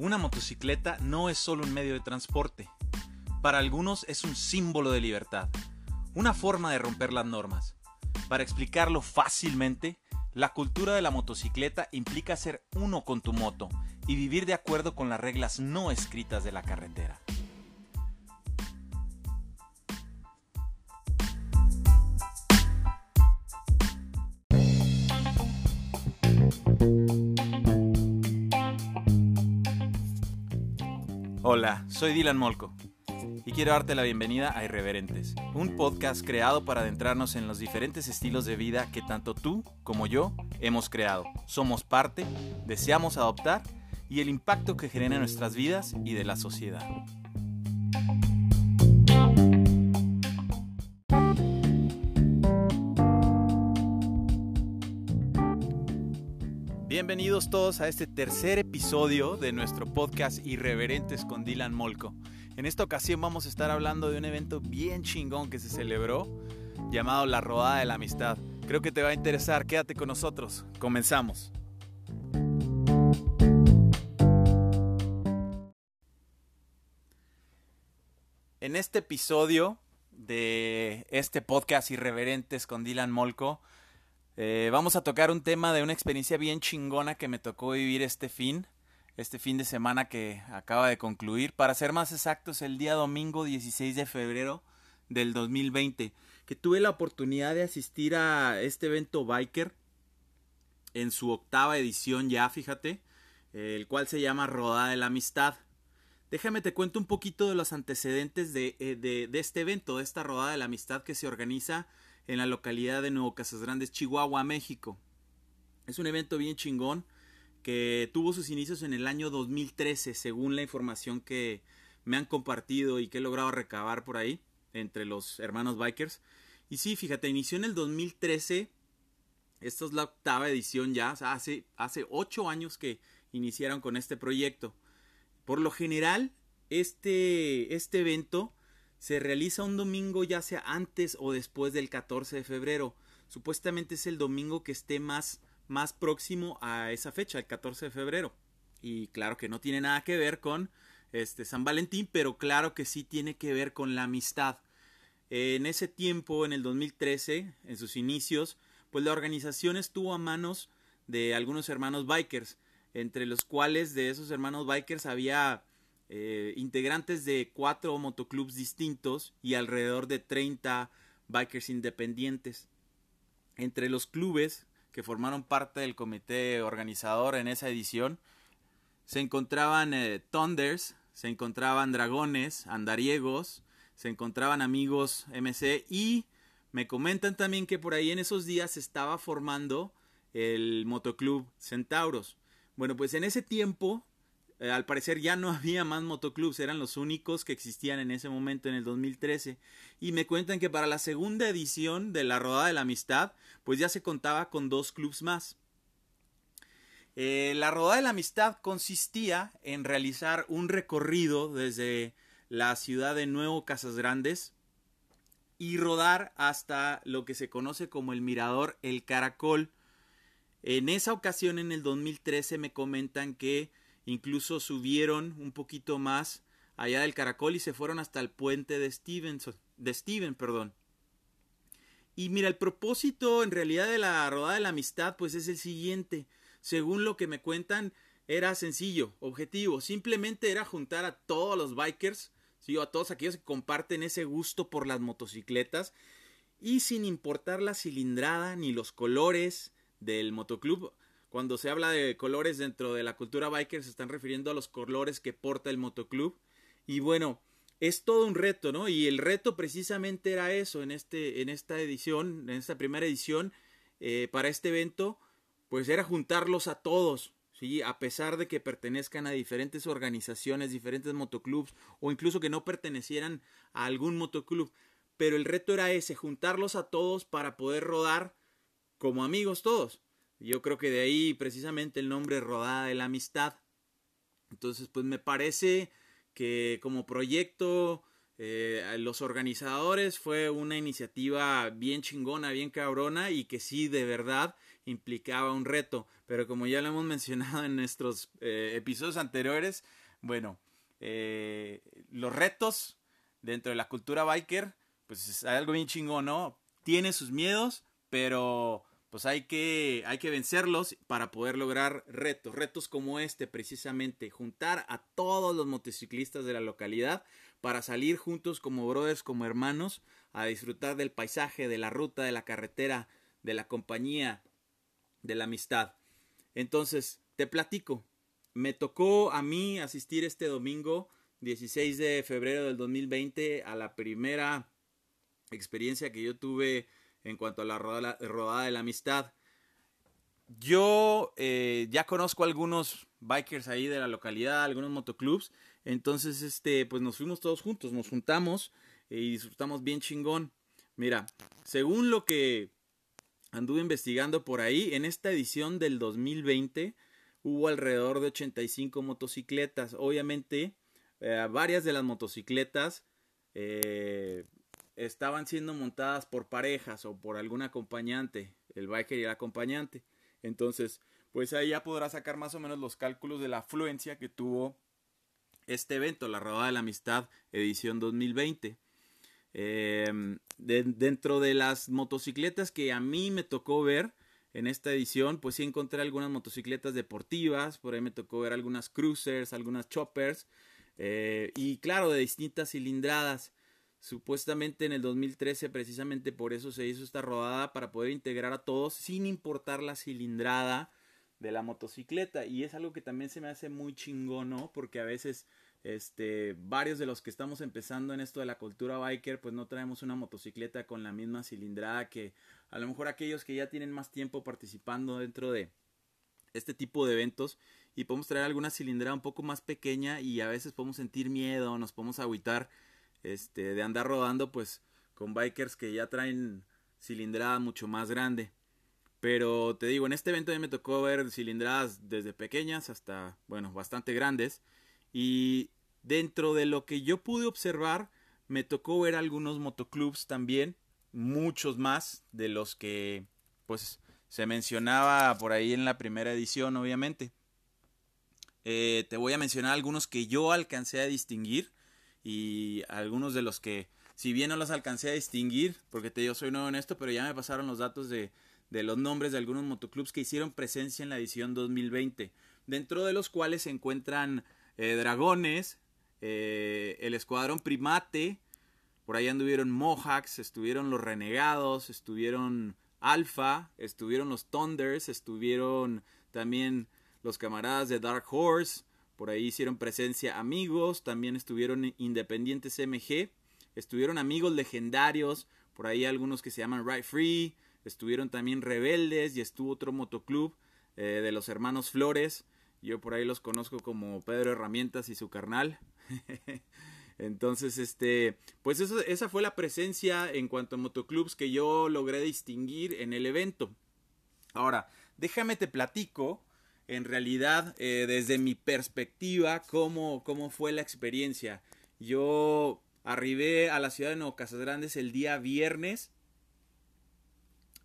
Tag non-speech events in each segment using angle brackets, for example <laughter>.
Una motocicleta no es solo un medio de transporte. Para algunos es un símbolo de libertad, una forma de romper las normas. Para explicarlo fácilmente, la cultura de la motocicleta implica ser uno con tu moto y vivir de acuerdo con las reglas no escritas de la carretera. Soy Dylan Molko y quiero darte la bienvenida a Irreverentes, un podcast creado para adentrarnos en los diferentes estilos de vida que tanto tú como yo hemos creado. Somos parte, deseamos adoptar y el impacto que genera en nuestras vidas y de la sociedad. Bienvenidos todos a este tercer episodio de nuestro podcast Irreverentes con Dylan Molko. En esta ocasión vamos a estar hablando de un evento bien chingón que se celebró llamado la Rodada de la Amistad. Creo que te va a interesar, quédate con nosotros. Comenzamos. En este episodio de este podcast Irreverentes con Dylan Molko, eh, vamos a tocar un tema de una experiencia bien chingona que me tocó vivir este fin, este fin de semana que acaba de concluir. Para ser más exactos, el día domingo 16 de febrero del 2020, que tuve la oportunidad de asistir a este evento Biker en su octava edición ya, fíjate, el cual se llama Rodada de la Amistad. Déjame te cuento un poquito de los antecedentes de, eh, de, de este evento, de esta Rodada de la Amistad que se organiza en la localidad de Nuevo Casas Grandes, Chihuahua, México. Es un evento bien chingón que tuvo sus inicios en el año 2013, según la información que me han compartido y que he logrado recabar por ahí entre los hermanos bikers. Y sí, fíjate, inició en el 2013. Esta es la octava edición ya, hace, ocho años que iniciaron con este proyecto. Por lo general, este, este evento se realiza un domingo ya sea antes o después del 14 de febrero. Supuestamente es el domingo que esté más, más próximo a esa fecha, el 14 de febrero. Y claro que no tiene nada que ver con este San Valentín, pero claro que sí tiene que ver con la amistad. En ese tiempo, en el 2013, en sus inicios, pues la organización estuvo a manos de algunos hermanos bikers, entre los cuales de esos hermanos bikers había eh, integrantes de cuatro motoclubs distintos y alrededor de 30 bikers independientes. Entre los clubes que formaron parte del comité organizador en esa edición se encontraban eh, Thunders, se encontraban Dragones, Andariegos, se encontraban amigos MC y me comentan también que por ahí en esos días se estaba formando el motoclub Centauros. Bueno, pues en ese tiempo eh, al parecer ya no <laughs> había más motoclubs, eran los únicos que existían en ese momento en el 2013. Y me cuentan que para la segunda edición de la Rodada de la Amistad, pues ya se contaba con dos clubs más. Eh, la Rodada de la Amistad consistía en realizar un recorrido desde la ciudad de Nuevo Casas Grandes y rodar hasta lo que se conoce como el mirador El Caracol. En esa ocasión, en el 2013, me comentan que Incluso subieron un poquito más allá del caracol y se fueron hasta el puente de Stevenson, de Steven, perdón. Y mira, el propósito en realidad de la rodada de la amistad pues es el siguiente. Según lo que me cuentan, era sencillo, objetivo, simplemente era juntar a todos los bikers, ¿sí? a todos aquellos que comparten ese gusto por las motocicletas y sin importar la cilindrada ni los colores del motoclub, cuando se habla de colores dentro de la cultura biker, se están refiriendo a los colores que porta el motoclub. Y bueno, es todo un reto, ¿no? Y el reto precisamente era eso en, este, en esta edición, en esta primera edición, eh, para este evento, pues era juntarlos a todos, ¿sí? A pesar de que pertenezcan a diferentes organizaciones, diferentes motoclubs, o incluso que no pertenecieran a algún motoclub. Pero el reto era ese, juntarlos a todos para poder rodar como amigos todos. Yo creo que de ahí precisamente el nombre Rodada de la Amistad. Entonces, pues me parece que como proyecto eh, los organizadores fue una iniciativa bien chingona, bien cabrona y que sí de verdad implicaba un reto. Pero como ya lo hemos <laughs> mencionado en nuestros eh, episodios anteriores, bueno, eh, los retos dentro de la cultura biker, pues es algo bien chingón, ¿no? Tiene sus miedos, pero pues hay que, hay que vencerlos para poder lograr retos, retos como este precisamente, juntar a todos los motociclistas de la localidad para salir juntos como brothers, como hermanos, a disfrutar del paisaje, de la ruta, de la carretera, de la compañía, de la amistad. Entonces, te platico, me tocó a mí asistir este domingo 16 de febrero del 2020 a la primera experiencia que yo tuve en cuanto a la rodada, de la amistad. Yo eh, ya conozco algunos bikers ahí de la localidad, algunos motoclubs, entonces este, pues nos fuimos todos juntos, nos juntamos y disfrutamos bien chingón. Mira, según lo que anduve investigando por ahí, en esta edición del 2020 hubo alrededor de 85 motocicletas. Obviamente, eh, varias de las motocicletas eh, estaban siendo montadas por parejas o por algún acompañante, el biker y el acompañante. Entonces, pues ahí ya podrá sacar más o menos los cálculos de la afluencia que tuvo este evento, la Rodada de la Amistad edición 2020. Em, dentro de las motocicletas que a mí me tocó ver en esta edición, pues sí encontré algunas motocicletas deportivas, por ahí me tocó ver algunas cruisers, algunas choppers, eh, y claro, de distintas cilindradas. Supuestamente en el 2013 precisamente por eso se hizo esta rodada para poder integrar a todos sin importar la cilindrada de la motocicleta y es algo que también se me hace muy chingón, ¿no? Porque a veces este varios de los que estamos empezando en esto de la cultura biker pues no traemos una motocicleta con la misma cilindrada que a lo mejor aquellos que ya tienen más tiempo participando dentro de este tipo de eventos y podemos traer alguna cilindrada un poco más pequeña y a veces podemos sentir miedo, nos podemos agüitar este, de andar rodando pues con bikers que ya traen cilindrada mucho más grande. Pero te digo, en este evento me tocó ver cilindradas desde pequeñas hasta, bueno, bastante grandes. Y dentro de lo que yo pude observar, me tocó ver algunos motoclubs también, muchos más de los que pues se mencionaba por ahí en la primera edición, obviamente. Eh, te voy a mencionar algunos que yo alcancé a distinguir y algunos de los que, si bien no los alcancé a distinguir, porque te digo, soy nuevo en esto, pero ya me pasaron los datos de, de los nombres de algunos motoclubs que hicieron presencia en la edición 2020, dentro de los cuales se encuentran eh, Dragones, eh, el Escuadrón Primate, por ahí anduvieron Mohawks, estuvieron los Renegados, estuvieron Alpha, estuvieron los Thunders, estuvieron también los camaradas de Dark Horse, por ahí hicieron presencia amigos, también estuvieron independientes MG, estuvieron amigos legendarios, por ahí algunos que se llaman Right Free, estuvieron también Rebeldes y estuvo otro motoclub eh, de los hermanos Flores. Yo por ahí los conozco como Pedro Herramientas y su carnal. <laughs> Entonces, este, pues esa fue la presencia en cuanto a motoclubs que yo logré distinguir en el evento. Ahora, déjame te platico en realidad eh, desde mi perspectiva cómo, cómo fue la experiencia. Yo arribé a la ciudad de Nuevo Casas Grandes el día viernes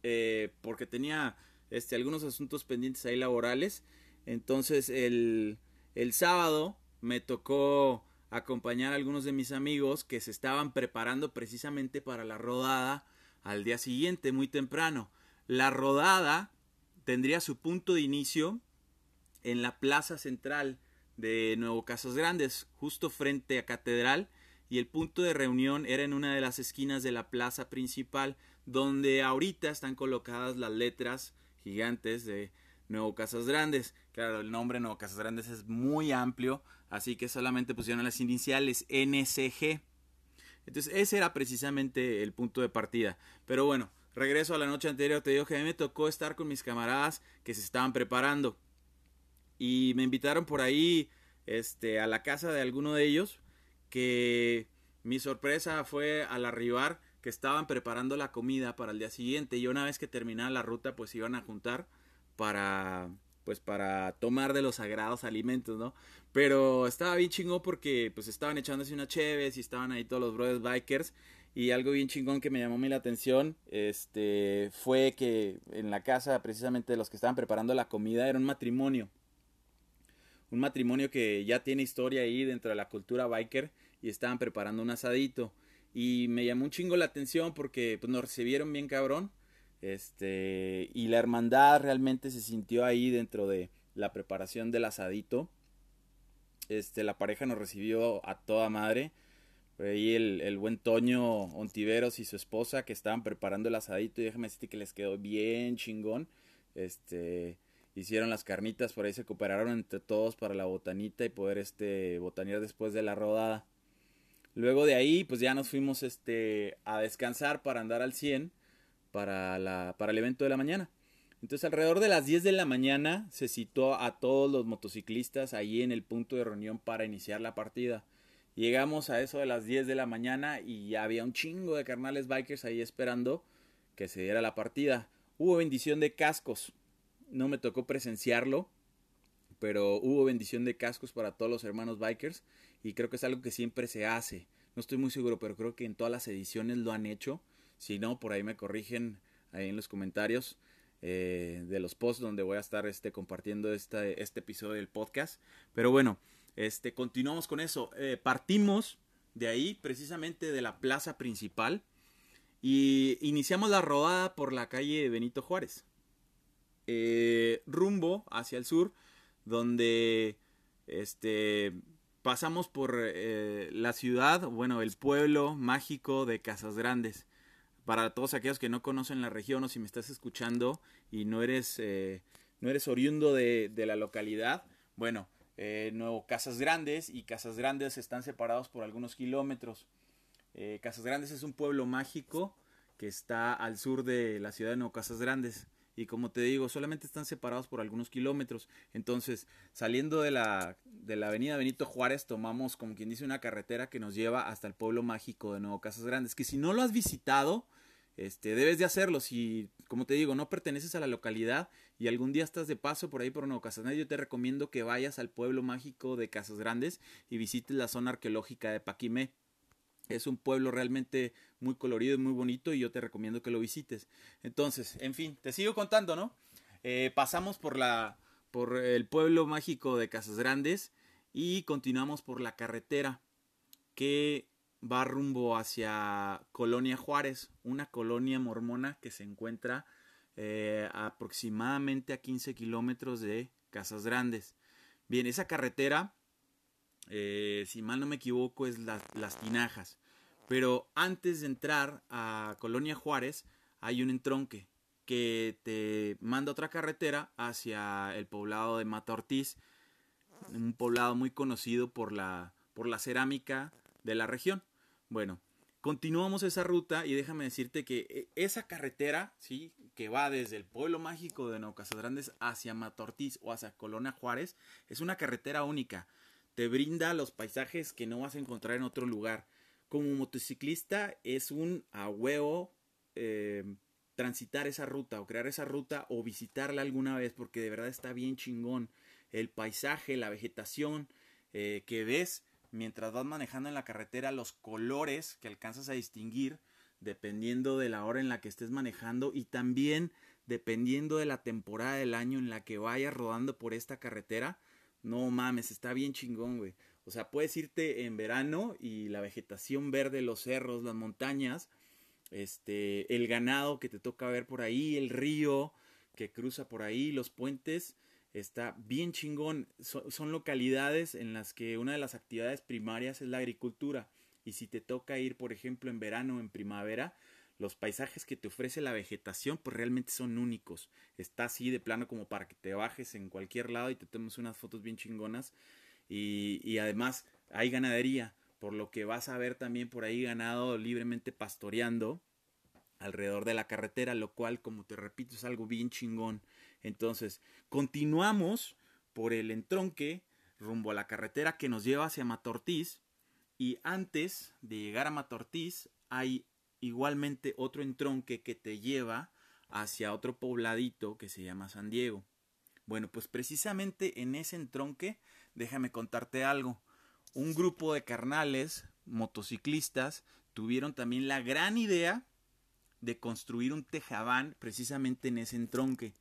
eh, porque tenía este, algunos asuntos pendientes ahí laborales. Entonces el, el sábado me tocó acompañar a algunos de mis amigos que se estaban preparando precisamente para la rodada al día siguiente, muy temprano. La rodada tendría su punto de inicio en la plaza central de Nuevo Casas Grandes, justo frente a Catedral, y el punto de reunión era en una de las esquinas de la plaza principal, donde ahorita están colocadas las letras gigantes de Nuevo Casas Grandes. Claro, el nombre Nuevo Casas Grandes es muy amplio, así que solamente pusieron las iniciales NSG. Entonces ese era precisamente el punto de partida. Pero bueno, regreso a la noche anterior, te digo que a mí me tocó estar con mis camaradas que se estaban preparando y me invitaron por ahí este, a la casa de alguno de ellos que mi sorpresa fue al arribar que estaban preparando la comida para el día siguiente y una vez que terminara la ruta pues iban a juntar para pues para tomar de los sagrados alimentos, ¿no? Pero estaba bien chingón porque pues estaban echándose unas cheves y estaban ahí todos los brothers bikers y algo bien chingón que me llamó muy la atención este fue que en la casa precisamente de los que estaban preparando la comida era un matrimonio un matrimonio que ya tiene historia ahí dentro de la cultura biker y estaban preparando un asadito. Y me llamó un chingo la atención porque pues, nos recibieron bien cabrón este y la hermandad realmente se sintió ahí dentro de la preparación del asadito. Este la pareja nos recibió a toda madre. Por ahí el, el, buen Toño Ontiveros y su esposa que estaban preparando el asadito. Y déjame decirte que les quedó bien chingón. Este, hicieron las carnitas, por ahí se cooperaron entre todos para la botanita y poder este botanear después de la rodada. Luego de ahí, pues ya nos fuimos este a descansar para andar al 100 para la para el evento de la mañana. Entonces, alrededor de las 10 de la mañana se citó a todos los motociclistas ahí en el punto de reunión para iniciar la partida. Llegamos a eso de las 10 de la mañana y había un chingo de carnales bikers ahí esperando que se diera la partida. Hubo bendición de cascos. No me tocó presenciarlo, pero hubo bendición de cascos para todos los hermanos bikers y creo que es algo que siempre se hace. No estoy muy seguro, pero creo que en todas las ediciones lo han hecho. Si no, por ahí me corrigen ahí en los comentarios eh, de los posts donde voy a estar este, compartiendo este, episodio del podcast. Pero bueno, este, continuamos con eso. Eh, partimos de ahí, precisamente de la plaza principal, y iniciamos la rodada por la calle Benito Juárez. Eh, rumbo hacia el sur, donde este, pasamos por eh, la ciudad, bueno, el pueblo mágico de Casas Grandes. Para todos aquellos que no conocen la región o si me estás escuchando y no eres, no eres oriundo de, de la localidad, bueno, eh, Nuevo Casas Grandes y Casas Grandes están separados por algunos kilómetros. Eh, Casas Grandes es un pueblo mágico que está al sur de la ciudad de Nuevo Casas Grandes. Y como te digo, solamente están separados por algunos kilómetros. Entonces, saliendo de la, de la avenida Benito Juárez, tomamos, como quien dice, una carretera que nos lleva hasta el pueblo mágico de Nuevo Casas Grandes. Que si no lo has visitado, este, debes de hacerlo. Si, como te digo, no perteneces a la localidad y algún día estás de paso por ahí por Nuevo Casas Grandes, yo te recomiendo que vayas al pueblo mágico de Casas Grandes y visites la zona arqueológica de Paquimé. Es un pueblo realmente muy colorido y muy bonito y yo te recomiendo que lo visites. Entonces, en fin, te sigo contando, ¿no? Eh, pasamos por la por el pueblo mágico de Casas Grandes y continuamos por la carretera que va rumbo hacia Colonia Juárez, una colonia mormona que se encuentra eh, aproximadamente a 15 kilómetros de Casas Grandes. Bien, esa carretera, eh, si mal no me equivoco, es Las Tinajas. Pero antes de entrar a Colonia Juárez, hay un entronque que te manda otra carretera hacia el poblado de Mata Ortiz, un poblado muy conocido por la, por la cerámica de la región. Bueno, continuamos esa ruta y déjame decirte que eh, esa carretera, ¿sí? que va desde el pueblo mágico de Nuevo Grandes hacia Matortiz o hacia Colona Juárez, es una carretera única. Te brinda los paisajes que no vas a encontrar en otro lugar. Como motociclista es un a huevo eh, transitar esa ruta o crear esa ruta o visitarla alguna vez porque de verdad está bien chingón. El paisaje, la vegetación eh, que ves mientras vas manejando en la carretera, los colores que alcanzas a distinguir dependiendo de la hora en la que estés manejando y también dependiendo de la temporada del año en la que vayas rodando por esta carretera. No mames, está bien chingón, güey. O sea, puedes irte en verano y la vegetación verde, los cerros, las montañas, este, el ganado que te toca ver por ahí, el río que cruza por ahí, los puentes, está bien chingón. son localidades en las que una de las actividades primarias es la agricultura. Y si te toca ir, por ejemplo, en verano o en primavera, los paisajes que te ofrece la vegetación, pues realmente son únicos. Está así de plano como para que te bajes en cualquier lado y te tomes unas fotos bien chingonas. Y, y además hay ganadería, por lo que vas a ver también por ahí ganado libremente pastoreando alrededor de la carretera, lo cual, como te repito, es algo bien chingón. Entonces, continuamos por el entronque rumbo a la carretera que nos lleva hacia Matortiz. Y antes de llegar a Matortiz, hay igualmente otro entronque que te lleva hacia otro pobladito que se llama San Diego. Bueno, pues precisamente en ese entronque, déjame contarte algo. Un grupo de carnales, motociclistas, tuvieron también la gran idea de construir un tejabán precisamente en ese entronque,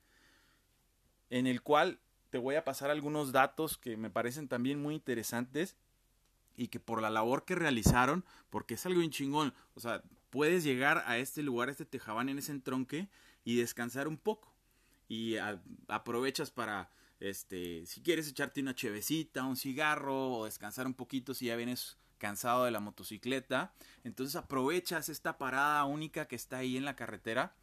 en el cual te voy a pasar algunos datos que me parecen también muy interesantes y que por la labor que realizaron, porque es algo bien chingón, o sea, puedes llegar a este lugar, a este tejabán en ese entronque y descansar un poco. Y aprovechas para este si quieres echarte una chevecita, un cigarro o descansar un poquito si ya vienes cansado de la motocicleta, entonces aprovechas esta parada única que está ahí en la carretera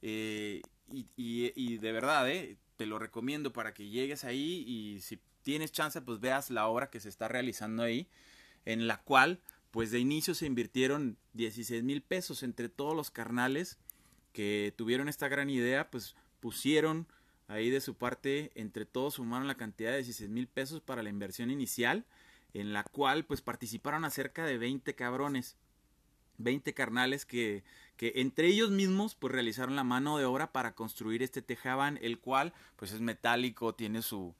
eh, y, de verdad, eh, te lo recomiendo para que llegues ahí y si tienes chance, pues veas la obra que se está realizando ahí, en la cual, pues de inicio se invirtieron 16 mil pesos entre todos los carnales que tuvieron esta gran idea, pues pusieron ahí de su parte, entre todos sumaron la cantidad de 16 mil pesos para la inversión inicial, en la cual pues participaron a cerca de 20 cabrones. 20 carnales que, que entre ellos mismos pues realizaron la mano de obra para construir este tejabán, el cual pues es metálico, tiene su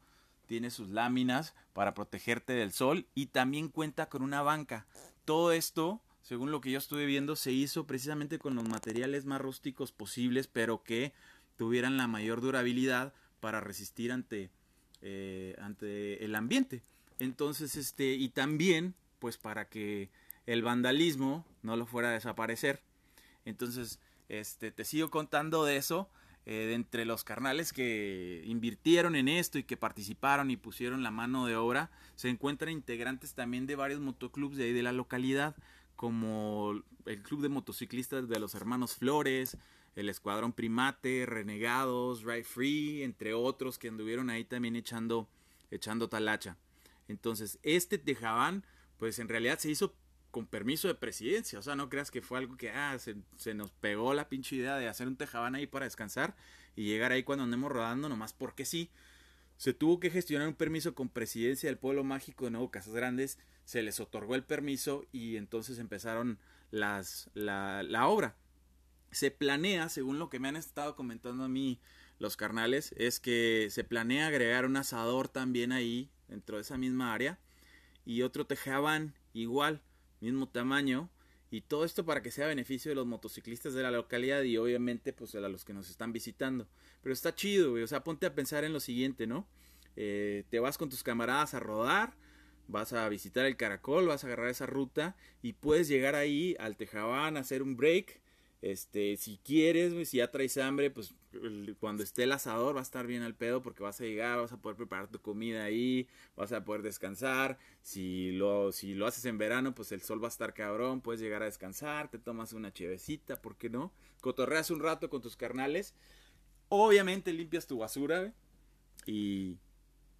tiene sus láminas para protegerte del sol y también cuenta con una banca. Todo esto, según lo que yo estuve viendo, se hizo precisamente con los materiales más rústicos posibles, pero que tuvieran la mayor durabilidad para resistir ante, eh, ante el ambiente. Entonces, este, y también, pues para que el vandalismo no lo fuera a desaparecer. Entonces, este, te sigo contando de eso. Eh, de entre los carnales que invirtieron en esto y que participaron y pusieron la mano de obra, se encuentran integrantes también de varios motoclubs de ahí de la localidad, como el Club de Motociclistas de los Hermanos Flores, el Escuadrón Primate, Renegados, Ride Free, entre otros que anduvieron ahí también echando, echando talacha. Entonces, este Tejabán, pues en realidad se hizo con permiso de presidencia. O sea, no creas que fue algo que ah, se, nos pegó la pinche idea de hacer un tejabán ahí para descansar y llegar ahí cuando andemos rodando, nomás porque sí. Se tuvo que gestionar un permiso con presidencia del pueblo mágico de Nuevo Casas Grandes. Se les otorgó el permiso y entonces empezaron las, la, la obra. Se planea, según lo que me han estado comentando a mí los carnales, es que se planea agregar un asador también ahí, dentro de esa misma área, y otro tejabán igual mismo tamaño y todo esto para que sea beneficio de los motociclistas de la localidad y obviamente pues a los que nos están visitando. Pero está chido, güey. O sea, ponte a pensar en lo siguiente, ¿no? Eh, te vas con tus camaradas a rodar, vas a visitar el caracol, vas a agarrar esa ruta y puedes llegar ahí al Tejabán, hacer un break este, si quieres, si ya traes hambre, pues cuando esté el asador va a estar bien al pedo porque vas a llegar, vas a poder preparar tu comida ahí, vas a poder descansar. Si lo, si lo haces en verano, pues el sol va a estar cabrón, puedes llegar a descansar, te tomas una chevecita, ¿por qué no? Cotorreas un rato con tus carnales. Obviamente limpias tu basura, y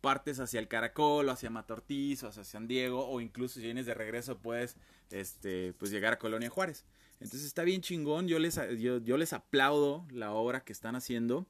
partes hacia el Caracol, o hacia Matortiz, o hacia San Diego, o incluso si vienes de regreso puedes este, pues llegar a Colonia Juárez. Entonces está bien chingón, yo les, yo, les aplaudo la obra que están haciendo.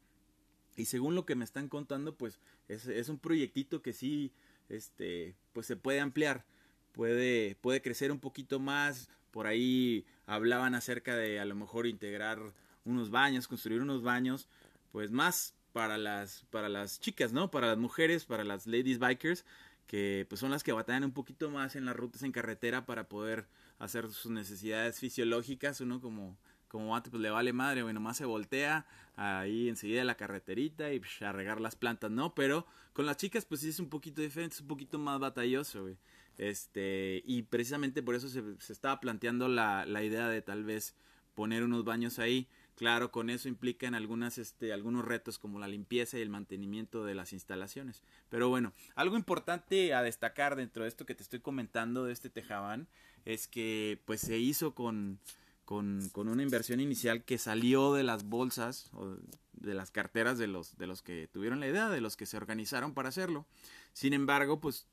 Y según lo que me están contando, pues es, un proyectito que sí, este, pues se puede ampliar, puede, puede crecer un poquito más. Por ahí hablaban acerca de a lo mejor integrar unos baños, construir unos baños, pues más para las, para las chicas, ¿no? Para las mujeres, para las ladies bikers, que pues son las que batallan un poquito más en las rutas en carretera para poder hacer sus necesidades fisiológicas, uno como como antes pues le vale madre, bueno, más se voltea ahí enseguida la carreterita y pues, a regar las plantas, ¿no? Pero con las chicas pues sí es un poquito diferente, es un poquito más batalloso, güey. Este, y precisamente por eso se, se estaba planteando la, la idea de tal vez poner unos baños ahí. Claro, con eso implican algunas, este, algunos retos como la limpieza y el mantenimiento de las instalaciones. Pero bueno, algo importante a destacar dentro de esto que te estoy comentando de este Tejabán es que pues se hizo con, con, con una inversión inicial que salió de las bolsas o de las carteras de los, de los que tuvieron la idea, de los que se organizaron para hacerlo. Sin embargo, pues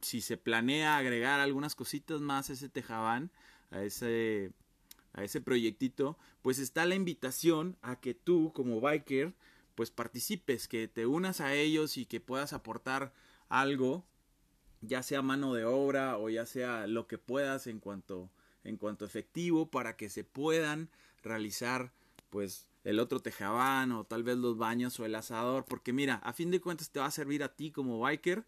si se planea agregar algunas cositas más a ese tejabán, a ese, a ese proyectito, pues está la invitación a que tú como biker pues participes, que te unas a ellos y que puedas aportar algo ya sea mano de obra o ya sea lo que puedas en cuanto en cuanto efectivo para que se puedan realizar pues el otro tejabán o tal vez los baños o el asador, porque mira, a fin de cuentas te va a servir a ti como biker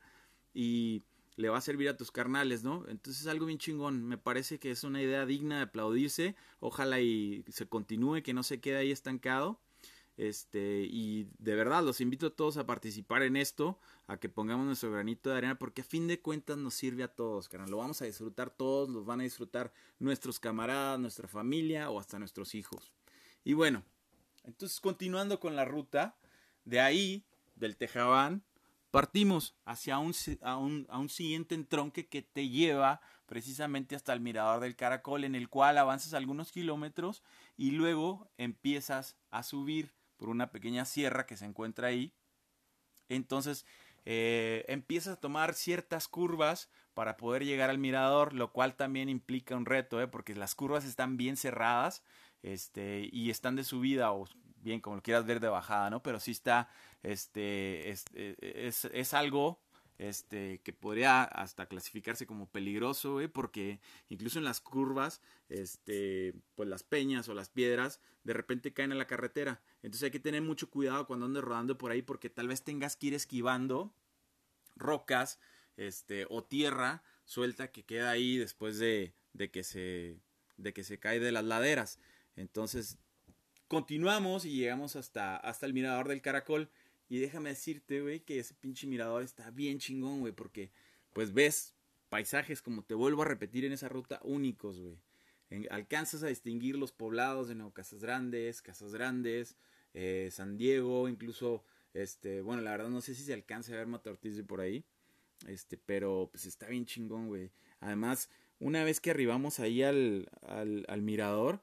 y le va a servir a tus carnales, ¿no? Entonces es algo bien chingón, me parece que es una idea digna de aplaudirse, ojalá y se continúe, que no se quede ahí estancado. Este, y de verdad los invito a todos a participar en esto, a que pongamos nuestro granito de arena, porque a fin de cuentas nos sirve a todos, carnal. Lo vamos a disfrutar todos, los van a disfrutar nuestros camaradas, nuestra familia o hasta nuestros hijos. Y bueno, entonces continuando con la ruta, de ahí, del Tejabán, partimos hacia un, a, un, a un siguiente entronque que te lleva precisamente hasta el mirador del caracol, en el cual avanzas algunos kilómetros y luego empiezas a subir por una pequeña sierra que se encuentra ahí. Entonces eh, empiezas a tomar ciertas curvas para poder llegar al mirador, lo cual también implica un reto, ¿eh? porque las curvas están bien cerradas este, y están de subida o bien como lo quieras ver de bajada, ¿no? Pero sí está, este, es, es algo este, que podría hasta clasificarse como peligroso, güey, porque incluso en las curvas, este, pues las peñas o las piedras de repente caen en la carretera. Entonces hay que tener mucho cuidado cuando andes rodando por ahí porque tal vez tengas que ir esquivando rocas, este, o tierra suelta que queda ahí después de, de que se, de que se cae de las laderas. Entonces, continuamos y llegamos hasta, hasta el mirador del caracol. Y déjame decirte, güey, que ese pinche mirador está bien chingón, güey, porque pues ves paisajes, como te vuelvo a repetir en esa ruta, únicos, güey. alcanzas a distinguir los poblados de Nuevo Casas Grandes, Casas Grandes, eh, San Diego, incluso, este, bueno, la verdad no sé si se alcanza a ver Mata por ahí, este, pero pues está bien chingón, güey. Además, una vez que arribamos ahí al, al, al mirador,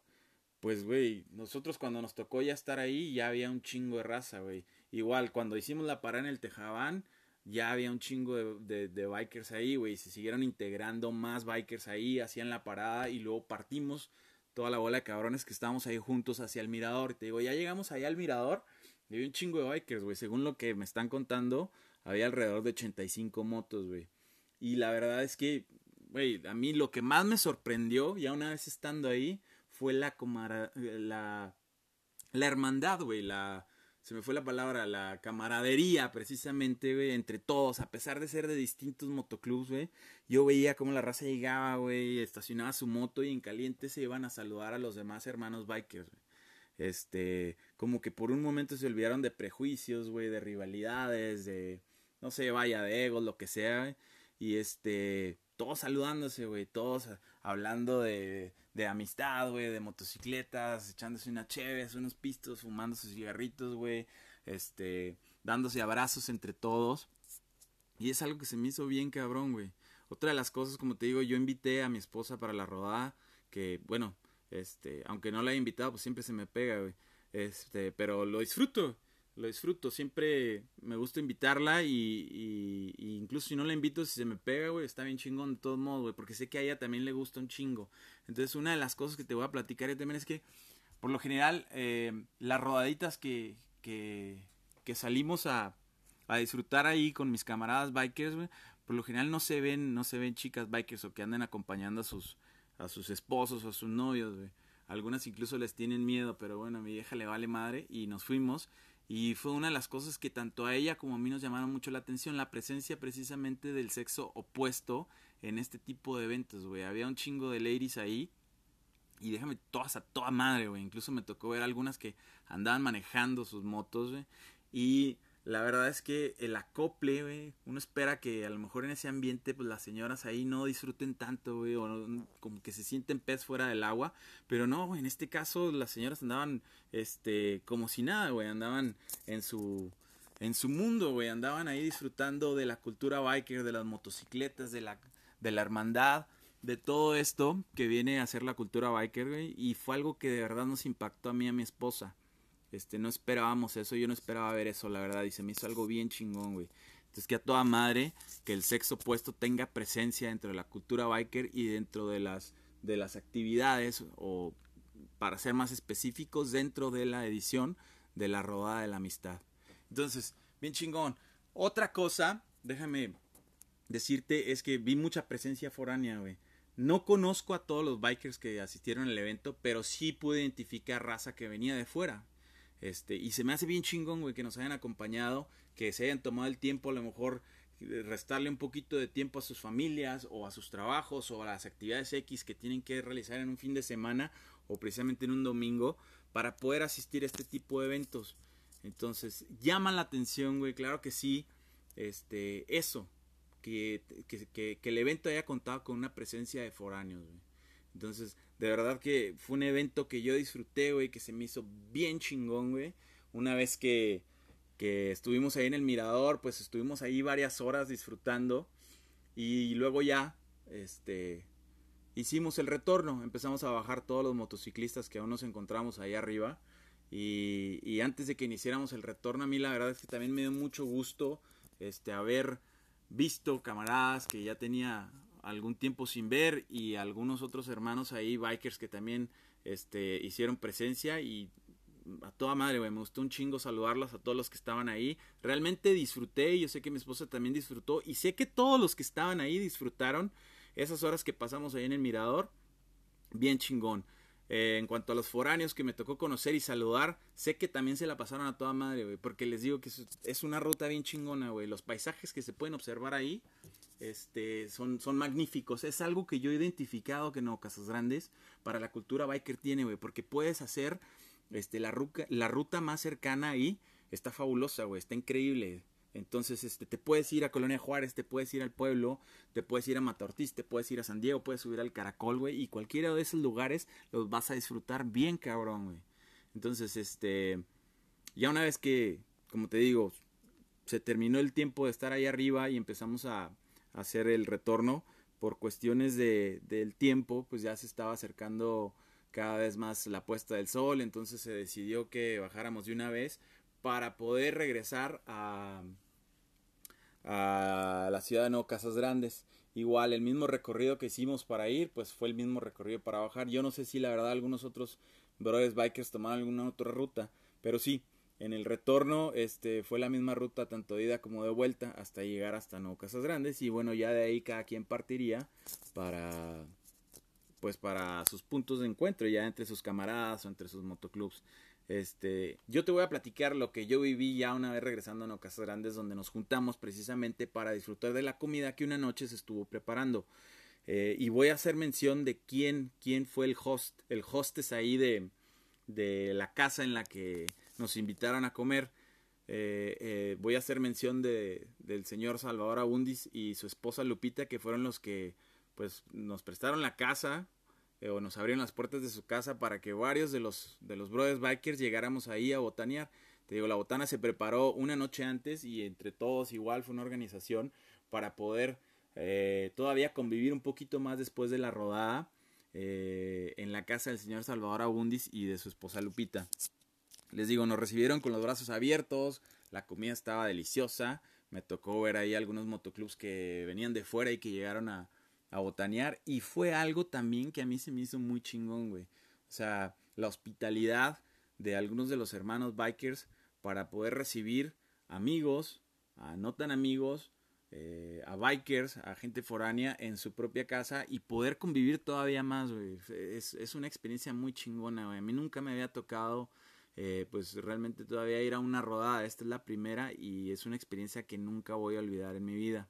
pues, güey, nosotros cuando nos tocó ya estar ahí, ya había un chingo de raza, güey. Igual, cuando hicimos la parada en el Tejabán, ya había un chingo de, de, bikers ahí, güey. Se siguieron integrando más bikers ahí, hacían la parada y luego partimos toda la bola de cabrones que estábamos ahí juntos hacia el mirador. Te digo, ya llegamos allá al mirador y había un chingo de bikers, güey. Según lo que me están contando, había alrededor de 85 motos, güey. Y la verdad es que, güey, a mí lo que más me sorprendió, ya una vez estando ahí, fue la, la, la hermandad, güey, la, se me fue la palabra, la camaradería, precisamente, güey, entre todos, a pesar de ser de distintos motoclubs, güey, yo veía cómo la raza llegaba, güey, estacionaba su moto y en caliente se iban a saludar a los demás hermanos bikers, güey. Este, como que por un momento se olvidaron de prejuicios, güey, de rivalidades, de, no sé, vaya, de egos, lo que sea, güey. Y este, todos saludándose, güey, todos hablando de, de amistad, güey, de motocicletas, echándose una chévere, unos pistos, fumando sus cigarritos, güey, este, dándose abrazos entre todos. Y es algo que se me hizo bien cabrón, güey. Otra de las cosas, como te digo, yo invité a mi esposa para la rodada, que, bueno, este, aunque no la he invitado, pues siempre se me pega, güey. Este, pero lo disfruto lo disfruto. Siempre me gusta invitarla y, incluso si no la invito, si se me pega, güey, está bien chingón de todos modos, güey, porque sé que a ella también le gusta un chingo. Entonces, una de las cosas que te voy a platicar también es que, por lo general, eh, las rodaditas que, que, que salimos a, a disfrutar ahí con mis camaradas bikers, güey, por lo general no se ven, no se ven chicas bikers o que anden acompañando a sus, a sus esposos o a sus novios. Algunas incluso les tienen miedo, pero bueno, a mi vieja le vale madre y nos fuimos. Y fue una de las cosas que tanto a ella como a mí nos llamaron mucho la atención, la presencia precisamente del sexo opuesto en este tipo de eventos, güey. Había un chingo de ladies ahí. Y déjame todas a toda madre, güey. Incluso me tocó ver algunas que andaban manejando sus motos, güey. Y la verdad es que el acople, uno espera que a lo mejor en ese ambiente, pues las señoras ahí no disfruten tanto, o como que se sienten pez fuera del agua, pero no, en este caso las señoras andaban, este, como si nada, güey, andaban en su, en su mundo, güey, andaban ahí disfrutando de la cultura biker, de las motocicletas, de la, de la hermandad, de todo esto que viene a ser la cultura biker, güey, y fue algo que de verdad nos impactó a mí y a mi esposa. Este, no esperábamos eso, yo no esperaba ver eso, la verdad, y se me hizo algo bien chingón, güey. Entonces que a toda madre que el sexo opuesto tenga presencia dentro de la cultura biker y dentro de las, de las actividades, o para ser más específicos, dentro de la edición de la rodada de la amistad. Entonces, bien chingón. Otra cosa, déjame decirte, es que vi mucha presencia foránea, güey. No conozco a todos los bikers que asistieron al evento, pero sí pude identificar raza que venía de fuera. Este, y se me hace bien chingón, güey, que nos hayan acompañado, que se hayan tomado el tiempo, a lo mejor restarle un poquito de tiempo a sus familias o a sus trabajos o a las actividades X que tienen que realizar en un fin de semana o precisamente en un domingo para poder asistir a este tipo de eventos. Entonces, llaman la atención, güey, claro que sí, este, eso, que, que, que, el evento haya contado con una presencia de foráneos, güey. Entonces, de verdad que fue un evento que yo disfruté, güey, que se me hizo bien chingón, güey. Una vez que, que estuvimos ahí en el mirador, pues estuvimos ahí varias horas disfrutando. Y luego ya, este, hicimos el retorno, empezamos a bajar todos los motociclistas que aún nos encontramos ahí arriba. Y, y antes de que iniciáramos el retorno a mí la verdad es que también me dio mucho gusto, este, haber visto camaradas que ya tenía algún tiempo sin ver y algunos otros hermanos ahí, bikers que también este, hicieron presencia y a toda madre, me gustó un chingo saludarlos a todos los que estaban ahí. Realmente disfruté y yo sé que mi esposa también disfrutó y sé que todos los que estaban ahí disfrutaron esas horas que pasamos ahí en el mirador. Bien chingón. Eh, en cuanto a los foráneos que me tocó conocer y saludar, sé que también se la pasaron a toda madre, güey, porque les digo que es una ruta bien chingona, güey. Los paisajes que se pueden observar ahí este, son, son magníficos. Es algo que yo he identificado que no, Casas Grandes, para la cultura biker tiene, güey, porque puedes hacer este, la, ruca, la ruta más cercana ahí está fabulosa, güey, está increíble. Entonces, este, te puedes ir a Colonia Juárez, te puedes ir al pueblo, te puedes ir a Matortiz, te puedes ir a San Diego, puedes subir al Caracol, güey, y cualquiera de esos lugares los vas a disfrutar bien, cabrón, güey. Entonces, este, ya una vez que, como te digo, se terminó el tiempo de estar ahí arriba y empezamos a, hacer el retorno por cuestiones de, del tiempo, pues ya se estaba acercando cada vez más la puesta del sol, entonces se decidió que bajáramos de una vez para poder regresar a, a la ciudad de Nuevo Casas Grandes. Igual, el mismo recorrido que hicimos para ir, pues fue el mismo recorrido para bajar. Yo no sé si la verdad algunos otros brothers bikers tomaron alguna otra ruta, pero sí, en el retorno este, fue la misma ruta tanto de ida como de vuelta hasta llegar hasta Nuevo Casas Grandes y bueno ya de ahí cada quien partiría para pues para sus puntos de encuentro ya entre sus camaradas o entre sus motoclubs. Este, yo te voy a platicar lo que yo viví ya una vez regresando a Nuevo Casas Grandes donde nos juntamos precisamente para disfrutar de la comida que una noche se estuvo preparando. Eh, y voy a hacer mención de quién, quién fue el host, el hostess ahí de, de la casa en la que nos invitaron a comer. Eh, eh, voy a hacer mención de, del señor Salvador Abundis y su esposa Lupita, que fueron los que pues nos prestaron la casa eh, o nos abrieron las puertas de su casa para que varios de los, de los brothers bikers llegáramos ahí a botanear. Te digo, la botana se preparó una noche antes y entre todos igual fue una organización para poder todavía convivir un poquito más después de la rodada en la casa del señor Salvador Abundis y de su esposa Lupita. Les digo, nos recibieron con los brazos abiertos, la comida estaba deliciosa, me tocó ver ahí algunos motoclubs que venían de fuera y que llegaron a, a botanear y fue algo también que a mí se me hizo muy chingón, güey. O sea, la hospitalidad de algunos de los hermanos bikers para poder recibir amigos, a no tan amigos, eh, a bikers, a gente foránea en su propia casa y poder convivir todavía más, güey. Es, es una experiencia muy chingona, güey. A mí nunca me había tocado eh, pues realmente todavía ir a una rodada. Esta es la primera y es una experiencia que nunca voy a olvidar en mi vida.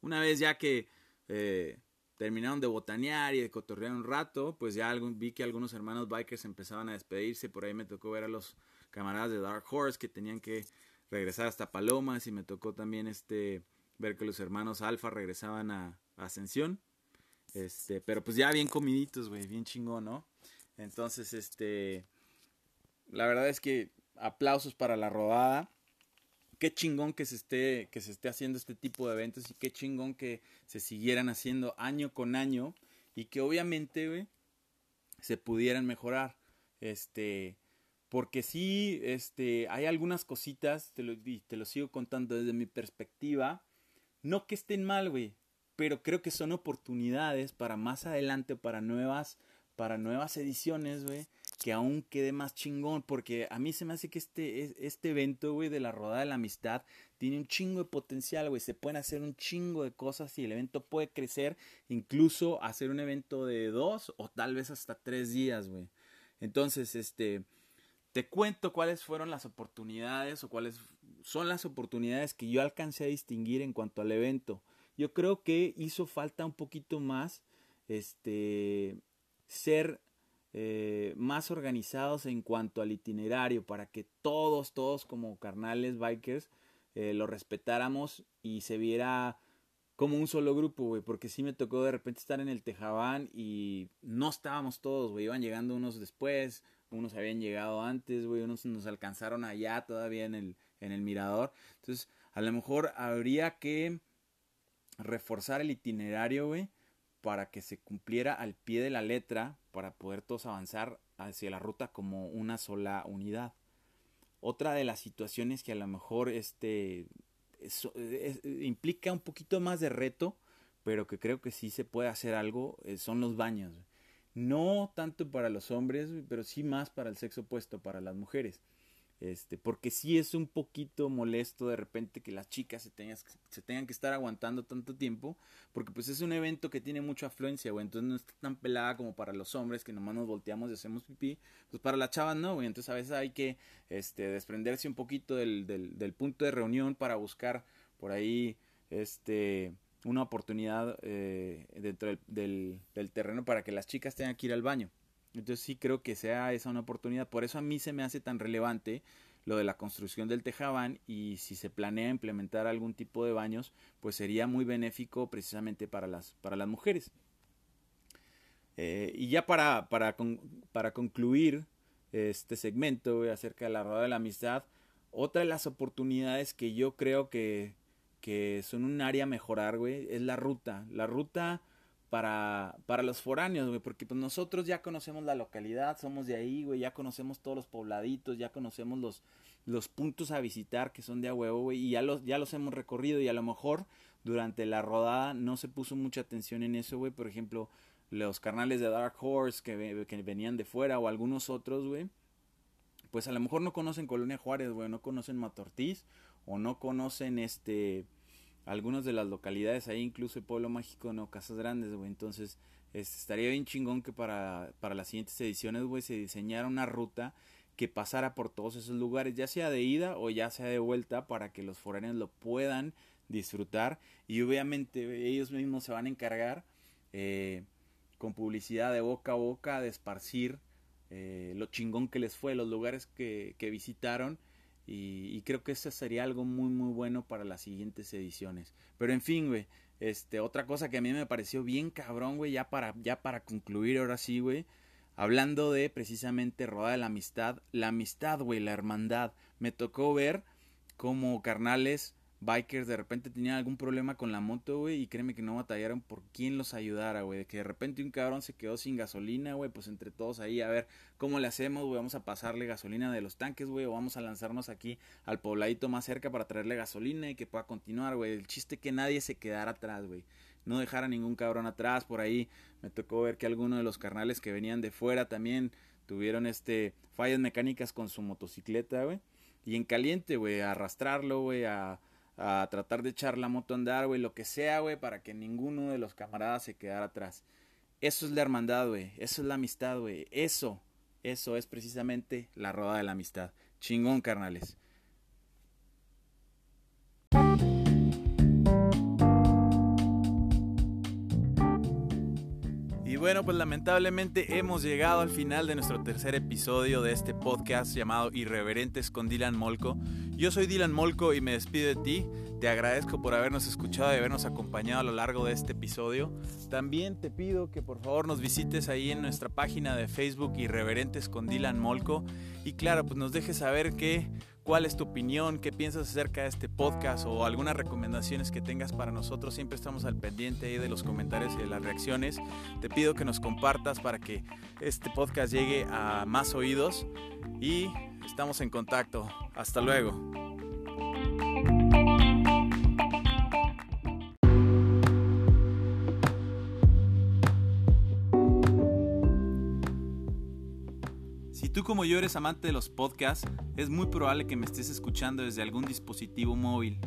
Una vez ya que eh, terminaron de botanear y de cotorrear un rato, pues ya vi que algunos hermanos bikers empezaban a despedirse. Por ahí me tocó ver a los camaradas de Dark Horse que tenían que regresar hasta Palomas y me tocó también este ver que los hermanos Alfa regresaban a, Ascensión. Este, pero pues ya bien comiditos, güey, bien chingón, ¿no? Entonces, este, la verdad es que aplausos para la rodada. Qué chingón que se esté que se esté haciendo este tipo de eventos y qué chingón que se siguieran haciendo año con año y que obviamente, se pudieran mejorar. Este, porque sí, este, hay algunas cositas, te lo, te lo sigo contando desde mi perspectiva, no que estén mal, güey, pero creo que son oportunidades para más adelante, para nuevas, para nuevas ediciones, güey, que aún quede más chingón, porque a mí se me hace que este, este evento, güey, de la rodada de la amistad, tiene un chingo de potencial, se pueden hacer un chingo de cosas y el evento puede crecer, incluso hacer un evento de dos o tal vez hasta tres días, güey. Entonces, este, te cuento cuáles fueron las oportunidades o cuáles son las oportunidades que yo alcancé a distinguir en cuanto al evento. Yo creo que hizo falta un poquito más este ser eh, más organizados en cuanto al itinerario para que todos, todos como carnales bikers eh, lo respetáramos y se viera como un solo grupo, güey, porque sí me tocó de repente estar en el Tejabán y no estábamos todos, güey, iban llegando unos después, unos habían llegado antes, güey, unos nos alcanzaron allá todavía en el, en el mirador. Entonces, a lo mejor habría que reforzar el itinerario, güey, para que se cumpliera al pie de la letra, para poder todos avanzar hacia la ruta como una sola unidad. Otra de las situaciones que a lo mejor este implica un poquito más de reto, pero que creo que sí se puede hacer algo, eh, son los baños. No tanto para los hombres, pero sí más para el sexo opuesto, para las mujeres. Este, porque sí es un poquito molesto de repente que las chicas se, tengan, se tengan que estar aguantando tanto tiempo, porque pues es un evento que tiene mucha afluencia, güey, entonces no está tan pelada como para los hombres que nomás nos volteamos y hacemos pipí, pues para las chavas no, güey, entonces a veces hay que este, desprenderse un poquito del, del, del punto de reunión para buscar por ahí este, una oportunidad eh, dentro del, del, terreno para que las chicas tengan que ir al baño. Entonces sí creo que sea esa una oportunidad. Por eso a mí se me hace tan relevante lo de la construcción del tejabán y si se planea implementar algún tipo de baños, pues sería muy benéfico precisamente para las, para las mujeres. Eh, y ya para, para, para concluir este segmento acerca de la rueda de la amistad, otra de las oportunidades que yo creo que, que son un área a mejorar, güey, es la ruta. La ruta para, para los foráneos, güey, porque pues nosotros ya conocemos la localidad, somos de ahí, güey, ya conocemos todos los pobladitos, ya conocemos los, los puntos a visitar que son de a huevo, güey, y ya los, ya los hemos recorrido y a lo mejor durante la rodada no se puso mucha atención en eso, güey, por ejemplo, los carnales de Dark Horse que, que venían de fuera o algunos otros, güey, pues a lo mejor no conocen Colonia Juárez, güey, no conocen Matortiz o no conocen este algunas de las localidades ahí, incluso el pueblo mágico no Casas Grandes, güey. Entonces, estaría bien chingón que para, para las siguientes ediciones, güey, se diseñara una ruta que pasara por todos esos lugares, ya sea de ida o ya sea de vuelta, para que los foráneos lo puedan disfrutar. Y obviamente ellos mismos se van a encargar eh, con publicidad de boca a boca de esparcir eh, lo chingón que les fue, los lugares que, que visitaron y, creo que eso sería algo muy, muy bueno para las siguientes ediciones. Pero en fin, güey. Este, otra cosa que a mí me pareció bien cabrón, güey, ya para, ya para concluir ahora sí, güey. Hablando de precisamente Roda de la Amistad. La amistad, güey, la hermandad. Me tocó ver como carnales bikers de repente tenían algún problema con la moto, güey, y créeme que no batallaron por quién los ayudara, güey. Que de repente un cabrón se quedó sin gasolina, güey, pues entre todos ahí, a ver cómo le hacemos, güey, vamos a pasarle gasolina de los tanques, güey, o vamos a lanzarnos aquí al pobladito más cerca para traerle gasolina y que pueda continuar, güey. El chiste que nadie se quedara atrás, güey. No dejara ningún cabrón atrás, por ahí me tocó ver que algunos de los carnales que venían de fuera también tuvieron este fallas mecánicas con su motocicleta, güey. Y en caliente, güey, a arrastrarlo, güey, a a tratar de echar la moto a andar, güey, lo que sea, güey, para que ninguno de los camaradas se quedara atrás. Eso es la hermandad, güey, eso es la amistad, güey, eso, eso es precisamente la roda de la amistad. Chingón, carnales. Bueno, pues lamentablemente hemos llegado al final de nuestro tercer episodio de este podcast llamado Irreverentes con Dylan Molko. Yo soy Dylan Molko y me despido de ti. Te agradezco por habernos escuchado y habernos acompañado a lo largo de este episodio. También te pido que por favor nos visites ahí en nuestra página de Facebook Irreverentes con Dylan Molko. Y claro, pues nos dejes saber que cuál es tu opinión, qué piensas acerca de este podcast o algunas recomendaciones que tengas para nosotros. Siempre estamos al pendiente ahí de los comentarios y de las reacciones. Te pido que nos compartas para que este podcast llegue a más oídos y estamos en contacto. Hasta luego. Tú como yo eres amante de los podcasts, es muy probable que me estés escuchando desde algún dispositivo móvil.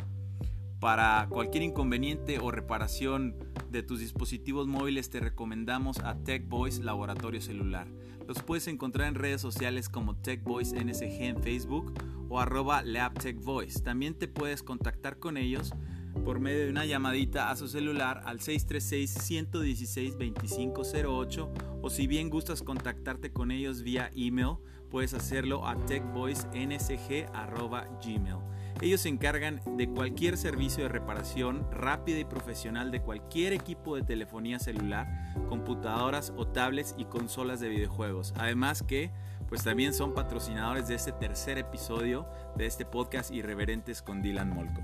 Para cualquier inconveniente o reparación de tus dispositivos móviles te recomendamos a Tech Voice Laboratorio Celular. Los puedes encontrar en redes sociales como TechVoiceNSG en Facebook o arroba LabTechVoice. También te puedes contactar con ellos por medio de una llamadita a su celular al 636-116-2508 o si bien gustas contactarte con ellos vía email, puedes hacerlo a techvoicensg.gmail. Ellos se encargan de cualquier servicio de reparación rápida y profesional de cualquier equipo de telefonía celular, computadoras o tablets y consolas de videojuegos. Además que pues también son patrocinadores de este tercer episodio de este podcast Irreverentes con Dylan Molko.